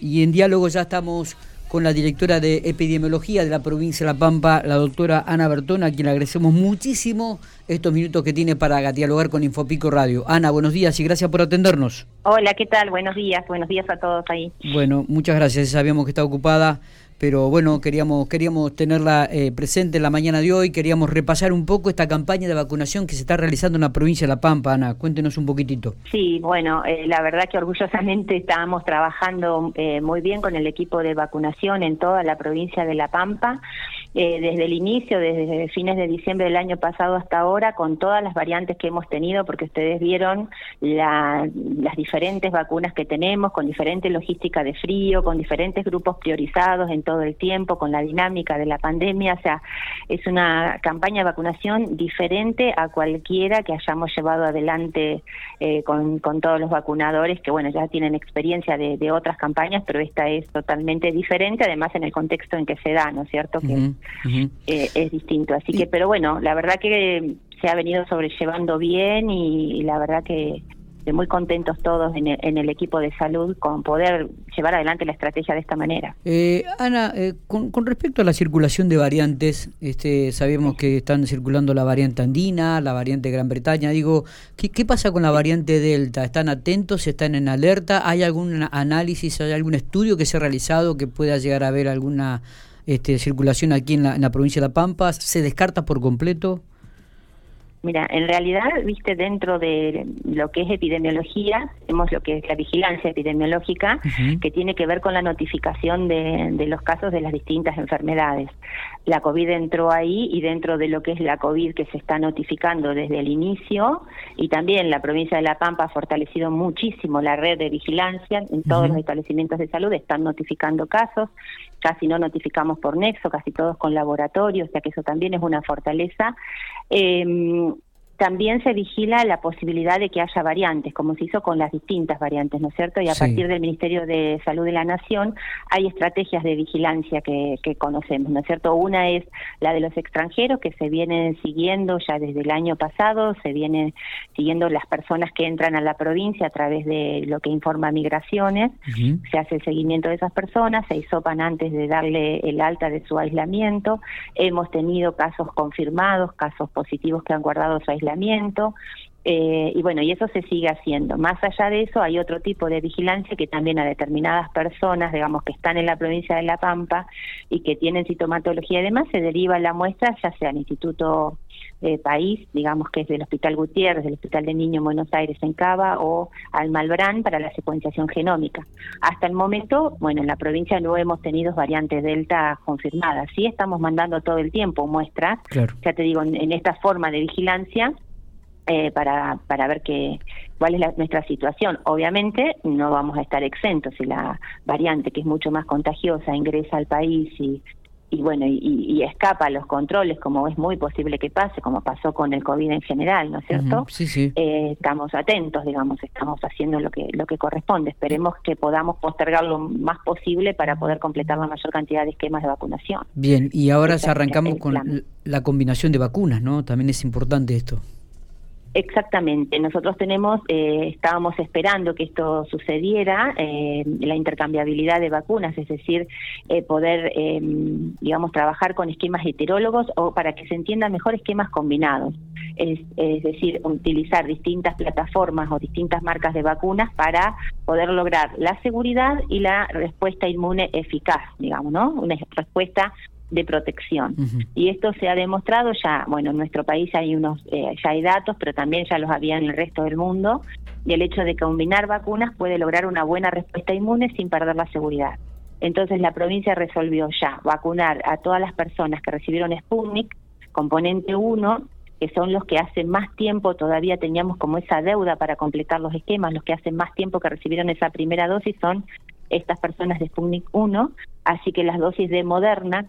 Y en diálogo ya estamos con la directora de epidemiología de la provincia de La Pampa, la doctora Ana Bertona, a quien le agradecemos muchísimo estos minutos que tiene para dialogar con Infopico Radio. Ana, buenos días y gracias por atendernos. Hola, ¿qué tal? Buenos días, buenos días a todos ahí. Bueno, muchas gracias, sabíamos que está ocupada pero bueno, queríamos, queríamos tenerla eh, presente en la mañana de hoy, queríamos repasar un poco esta campaña de vacunación que se está realizando en la provincia de La Pampa. Ana, cuéntenos un poquitito. Sí, bueno, eh, la verdad que orgullosamente estábamos trabajando eh, muy bien con el equipo de vacunación en toda la provincia de La Pampa. Eh, desde el inicio, desde fines de diciembre del año pasado hasta ahora, con todas las variantes que hemos tenido, porque ustedes vieron las diferentes vacunas que tenemos, con diferente logística de frío, con diferentes grupos priorizados en todo el tiempo, con la dinámica de la pandemia, o sea, es una campaña de vacunación diferente a cualquiera que hayamos llevado adelante eh, con, todos los vacunadores, que bueno, ya tienen experiencia de, otras campañas, pero esta es totalmente diferente, además en el contexto en que se da, ¿no es cierto? Que eh, es distinto. Así que, pero bueno, la verdad que se ha venido sobrellevando bien y, la verdad que muy contentos todos en el, equipo de salud con poder llevar adelante la estrategia de esta manera. Eh, Ana, eh, con, respecto a la circulación de variantes, este, sabemos que están circulando la variante andina, la variante Gran Bretaña. Digo, ¿qué, ¿qué, pasa con la variante Delta? ¿Están atentos? ¿Están en alerta? ¿Hay algún análisis, hay algún estudio que se ha realizado que pueda llegar a ver alguna este, circulación aquí en la, provincia de La Pampa? ¿Se descarta por completo? Mira, en realidad, viste, dentro de lo que es epidemiología, tenemos lo que es la vigilancia epidemiológica, que tiene que ver con la notificación de, de, los casos de las distintas enfermedades. La COVID entró ahí y dentro de lo que es la COVID que se está notificando desde el inicio, y también la provincia de La Pampa ha fortalecido muchísimo la red de vigilancia en todos los establecimientos de salud, están notificando casos, casi no notificamos por nexo, casi todos con laboratorio, o sea que eso también es una fortaleza. Eh, también se vigila la posibilidad de que haya variantes, como se hizo con las distintas variantes, ¿no es cierto? Y a partir del Ministerio de Salud de la Nación hay estrategias de vigilancia que, conocemos, ¿no es cierto? Una es la de los extranjeros, que se vienen siguiendo ya desde el año pasado, se vienen siguiendo las personas que entran a la provincia a través de lo que informa Migraciones, se hace el seguimiento de esas personas, se hisopan antes de darle el alta de su aislamiento, hemos tenido casos confirmados, casos positivos que han guardado su aislamiento, aislamiento, eh, y bueno, y eso se sigue haciendo. Más allá de eso, hay otro tipo de vigilancia que también a determinadas personas, digamos, que están en la provincia de La Pampa y que tienen sintomatología y demás, se deriva la muestra ya sea al Instituto eh, País, digamos que es del Hospital Gutiérrez, del Hospital de Niño en Buenos Aires en Cava o al Malbrán para la secuenciación genómica. Hasta el momento, bueno, en la provincia no hemos tenido variantes Delta confirmadas. Sí estamos mandando todo el tiempo muestras, ya te digo, en esta forma de vigilancia eh, para, para ver que, cuál es nuestra situación. Obviamente no vamos a estar exentos si la variante, que es mucho más contagiosa, ingresa al país y, y bueno, y, escapa a los controles, como es muy posible que pase, como pasó con el COVID en general, ¿no es cierto? sí, sí. Eh, estamos atentos, digamos, estamos haciendo lo que, lo que corresponde. Esperemos que podamos postergar lo más posible para poder completar la mayor cantidad de esquemas de vacunación. Bien, y ahora ya arrancamos con la combinación de vacunas, ¿no? También es importante esto. Exactamente, nosotros tenemos, eh, estábamos esperando que esto sucediera, eh, la intercambiabilidad de vacunas, es decir, eh, poder, digamos, trabajar con esquemas heterólogos o para que se entiendan mejor esquemas combinados, es, es, decir, utilizar distintas plataformas o distintas marcas de vacunas para poder lograr la seguridad y la respuesta inmune eficaz, digamos, ¿no? Una respuesta de protección. Y esto se ha demostrado ya, bueno, en nuestro país hay unos, eh, ya hay datos, pero también ya los había en el resto del mundo, y el hecho de combinar vacunas puede lograr una buena respuesta inmune sin perder la seguridad. Entonces la provincia resolvió ya vacunar a todas las personas que recibieron Sputnik, componente 1, que son los que hace más tiempo todavía teníamos como esa deuda para completar los esquemas, los que hace más tiempo que recibieron esa primera dosis son estas personas de Sputnik 1, así que las dosis de Moderna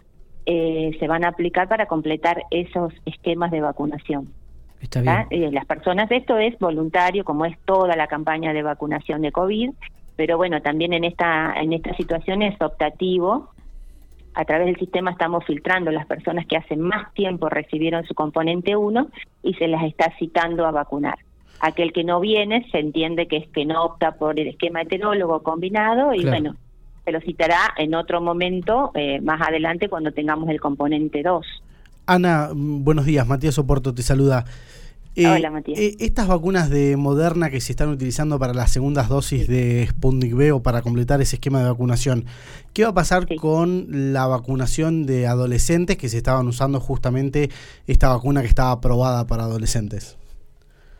eh, se van a aplicar para completar esos esquemas de vacunación. Está bien. Eh, las personas, esto es voluntario, como es toda la campaña de vacunación de COVID, pero bueno, también en esta, en esta situación es optativo. A través del sistema estamos filtrando las personas que hace más tiempo recibieron su componente 1 y se las está citando a vacunar. Aquel que no viene se entiende que es que no opta por el esquema heterólogo combinado y bueno, se lo citará en otro momento, eh, más adelante, cuando tengamos el componente 2. Ana, mm, buenos días. Matías Oporto te saluda. Eh, Hola, Matías. Eh, estas vacunas de Moderna que se están utilizando para las segundas dosis de Sputnik V o para completar ese esquema de vacunación, ¿qué va a pasar con la vacunación de adolescentes que se estaban usando justamente esta vacuna que estaba aprobada para adolescentes?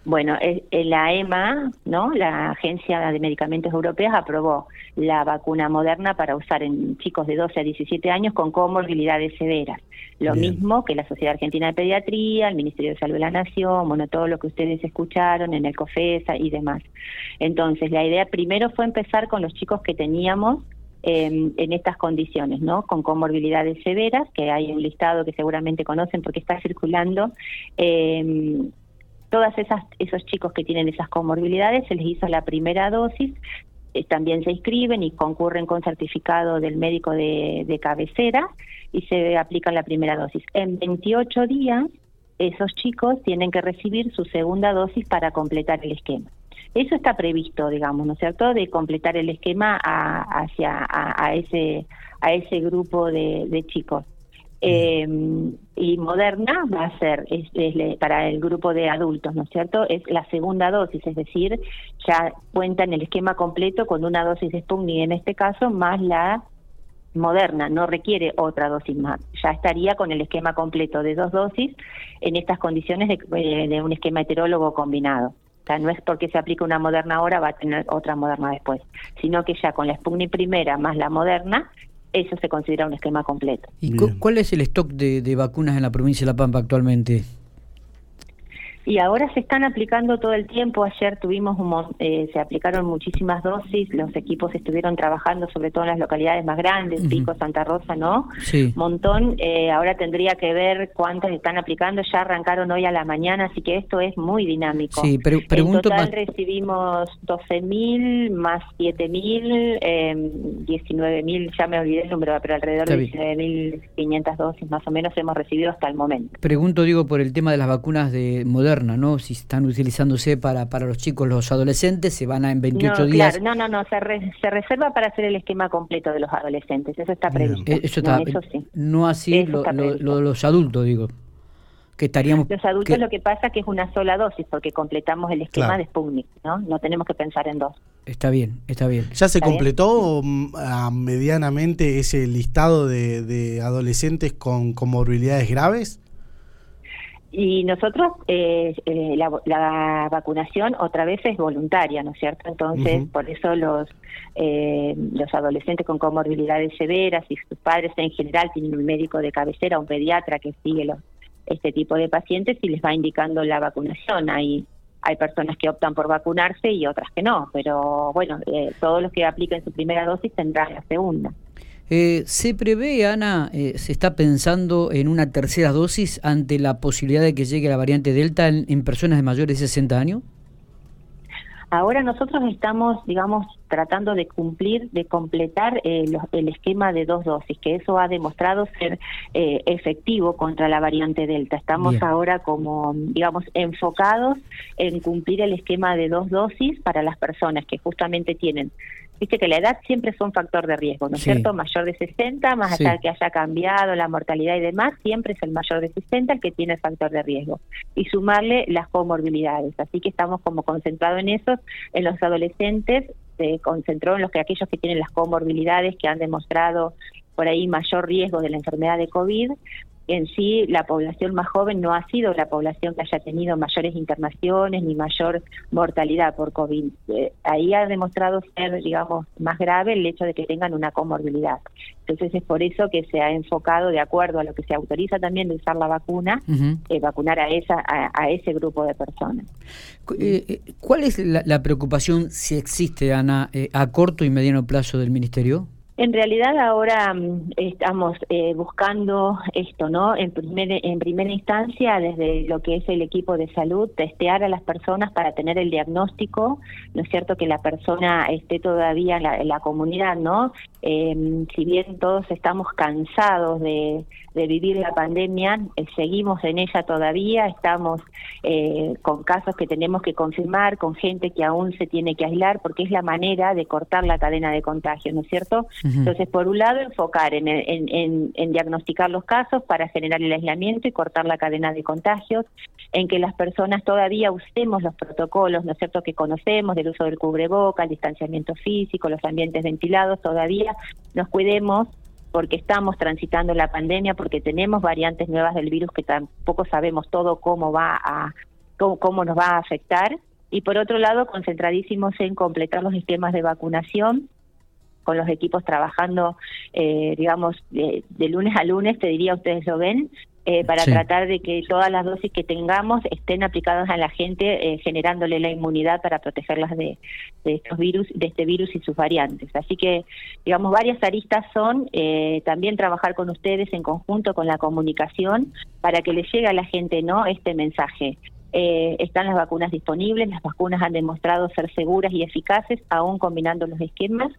Bueno, la EMA, ¿no? la Agencia de Medicamentos Europeos, aprobó la vacuna moderna para usar en chicos de 12 a 17 años con comorbilidades severas. Lo mismo que la Sociedad Argentina de Pediatría, el Ministerio de Salud de la Nación, bueno, todo lo que ustedes escucharon en el COFESA y demás. Entonces, la idea primero fue empezar con los chicos que teníamos em, en estas condiciones, ¿no? Con comorbilidades severas, que hay un listado que seguramente conocen porque está circulando. Eh, todas esas esos chicos que tienen esas comorbilidades se les hizo la primera dosis eh, también se inscriben y concurren con certificado del médico de, cabecera y se aplican la primera dosis. En 28 días, esos chicos tienen que recibir su segunda dosis para completar el esquema. Eso está previsto, digamos, ¿no es cierto?, de completar el esquema hacia a, ese a ese grupo de chicos. Eh, y Moderna va a ser para el grupo de adultos, ¿no es cierto? Es la segunda dosis, es decir, ya cuenta en el esquema completo con una dosis de Sputnik en este caso, más la Moderna, no requiere otra dosis más. Ya estaría con el esquema completo de dos dosis en estas condiciones de, eh, un esquema heterólogo combinado. O sea, no es porque se aplica una Moderna ahora va a tener otra Moderna después, sino que ya con la Sputnik primera más la Moderna eso se considera un esquema completo. ¿Y cuál es el stock de, de vacunas en la provincia de La Pampa actualmente? Y ahora se están aplicando todo el tiempo. Ayer tuvimos un, eh, se aplicaron muchísimas dosis, los equipos estuvieron trabajando sobre todo en las localidades más grandes, Pico, Santa Rosa, ¿no? Sí. Montón. Eh, ahora tendría que ver cuántas están aplicando. Ya arrancaron hoy a la mañana, así que esto es muy dinámico. Sí, pero pregunto en total recibimos 12.000 más 7.000, eh, 19.000, ya me olvidé el número, pero alrededor de 19.500 dosis más o menos hemos recibido hasta el momento. Pregunto, digo, por el tema de las vacunas de Moderna ¿no? Si están utilizándose para, para los chicos, los adolescentes, se van a en 28 días. no, no, no, se, se, reserva para hacer el esquema completo de los adolescentes, eso está previsto. Eh, eso, está, no, sí. no así lo, de los adultos, digo. Que estaríamos, los adultos lo que pasa es que es una sola dosis porque completamos el esquema de Sputnik, ¿no? No tenemos que pensar en dos. Está bien, está bien. ¿Ya se completó mm, medianamente ese listado de, de adolescentes con comorbilidades graves? Y nosotros, eh, eh, la, vacunación otra vez es voluntaria, ¿no es cierto? Entonces, por eso los, eh, los adolescentes con comorbilidades severas y sus padres en general tienen un médico de cabecera, un pediatra que sigue los, este tipo de pacientes y les va indicando la vacunación. Hay, hay personas que optan por vacunarse y otras que no, pero bueno, todos los que apliquen su primera dosis tendrán la segunda. Eh, ¿Se prevé, Ana, eh, se está pensando en una tercera dosis ante la posibilidad de que llegue la variante Delta en, personas de mayores de 60 años? Ahora nosotros estamos, digamos, tratando de cumplir, de completar eh, el esquema de dos dosis, que eso ha demostrado ser efectivo contra la variante Delta. Estamos ahora como, digamos, enfocados en cumplir el esquema de dos dosis para las personas que justamente tienen Viste que la edad siempre es un factor de riesgo, ¿no es cierto? Mayor de 60, más allá de que haya cambiado la mortalidad y demás, siempre es el mayor de 60 el que tiene el factor de riesgo. Y sumarle las comorbilidades. Así que estamos como concentrados en eso. En los adolescentes se concentró en los que aquellos que tienen las comorbilidades que han demostrado por ahí mayor riesgo de la enfermedad de COVID en sí la población más joven no ha sido la población que haya tenido mayores internaciones ni mayor mortalidad por COVID. Eh, ahí ha demostrado ser, digamos, más grave el hecho de que tengan una comorbilidad. Entonces es por eso que se ha enfocado, de acuerdo a lo que se autoriza también de usar la vacuna, eh, vacunar a, esa, a, ese grupo de personas. Eh, ¿Cuál es la, la, preocupación, si existe, Ana, a corto y mediano plazo del Ministerio? En realidad ahora mm, estamos eh, buscando esto, ¿no? En, en primera instancia, desde lo que es el equipo de salud, testear a las personas para tener el diagnóstico, ¿no es cierto? Que la persona esté todavía en la, comunidad, ¿no? Em, si bien todos estamos cansados de, vivir la pandemia, eh, seguimos en ella todavía, estamos eh, con casos que tenemos que confirmar, con gente que aún se tiene que aislar, porque es la manera de cortar la cadena de contagio, ¿no es cierto? Entonces, por un lado, enfocar en, en, en, diagnosticar los casos para generar el aislamiento y cortar la cadena de contagios, en que las personas todavía usemos los protocolos, ¿no es cierto?, que conocemos del uso del cubreboca, el distanciamiento físico, los ambientes ventilados, todavía nos cuidemos porque estamos transitando la pandemia, porque tenemos variantes nuevas del virus que tampoco sabemos todo cómo va a cómo, nos va a afectar. Y por otro lado concentradísimos en completar los esquemas de vacunación con los equipos trabajando, eh, digamos, de, lunes a lunes, te diría, ustedes lo ven, eh, para tratar de que todas las dosis que tengamos estén aplicadas a la gente, eh, generándole la inmunidad para protegerlas de, de, estos virus, de este virus y sus variantes. Así que, digamos, varias aristas son también trabajar con ustedes en conjunto con la comunicación para que les llegue a la gente, ¿no? Este mensaje. Eh, están las vacunas disponibles, las vacunas han demostrado ser seguras y eficaces, aún combinando los esquemas.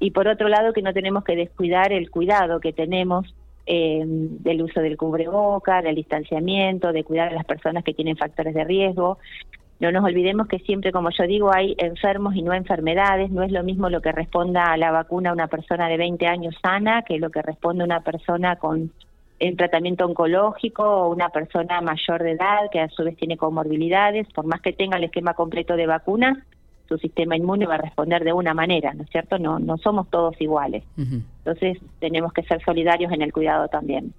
Y por otro lado, que no tenemos que descuidar el cuidado que tenemos eh, del uso del cubreboca, del distanciamiento, de cuidar a las personas que tienen factores de riesgo. No nos olvidemos que siempre, como yo digo, hay enfermos y no enfermedades. No es lo mismo lo que responda a la vacuna una persona de 20 años sana que lo que responde una persona con en tratamiento oncológico o una persona mayor de edad que a su vez tiene comorbilidades, por más que tenga el esquema completo de vacunas, su sistema inmune va a responder de una manera, ¿no es cierto? No, no somos todos iguales. Entonces tenemos que ser solidarios en el cuidado también.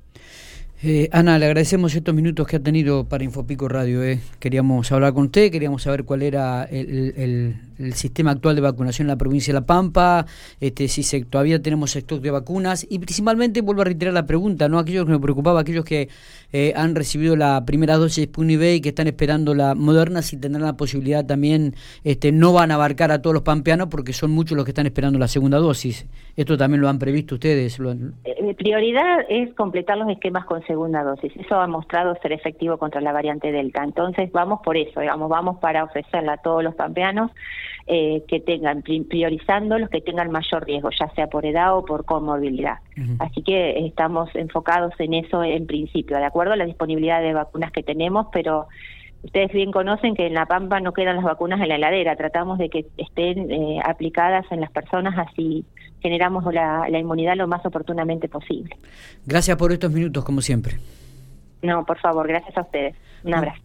Eh, Ana, le agradecemos estos minutos que ha tenido para Infopico Radio. Eh. Queríamos hablar con usted, queríamos saber cuál era el, sistema actual de vacunación en la provincia de La Pampa, este, si se, todavía tenemos stock de vacunas y principalmente, vuelvo a reiterar la pregunta, no aquellos que me preocupaba, aquellos que eh, han recibido la primera dosis de Sputnik y que están esperando la moderna, si tendrán la posibilidad también, este, no van a abarcar a todos los pampeanos porque son muchos los que están esperando la segunda dosis. Esto también lo han previsto ustedes. Lo Mi prioridad es completar los esquemas con segunda dosis. Eso ha mostrado ser efectivo contra la variante Delta. Entonces vamos por eso, digamos, vamos para ofrecerla a todos los pampeanos eh, que tengan, priorizando los que tengan mayor riesgo, ya sea por edad o por comorbilidad. Así que estamos enfocados en eso en principio, de acuerdo a la disponibilidad de vacunas que tenemos, pero ustedes bien conocen que en La Pampa no quedan las vacunas en la heladera, tratamos de que estén eh, aplicadas en las personas, así generamos la, la inmunidad lo más oportunamente posible. Gracias por estos minutos, como siempre. No, por favor, gracias a ustedes. Un abrazo.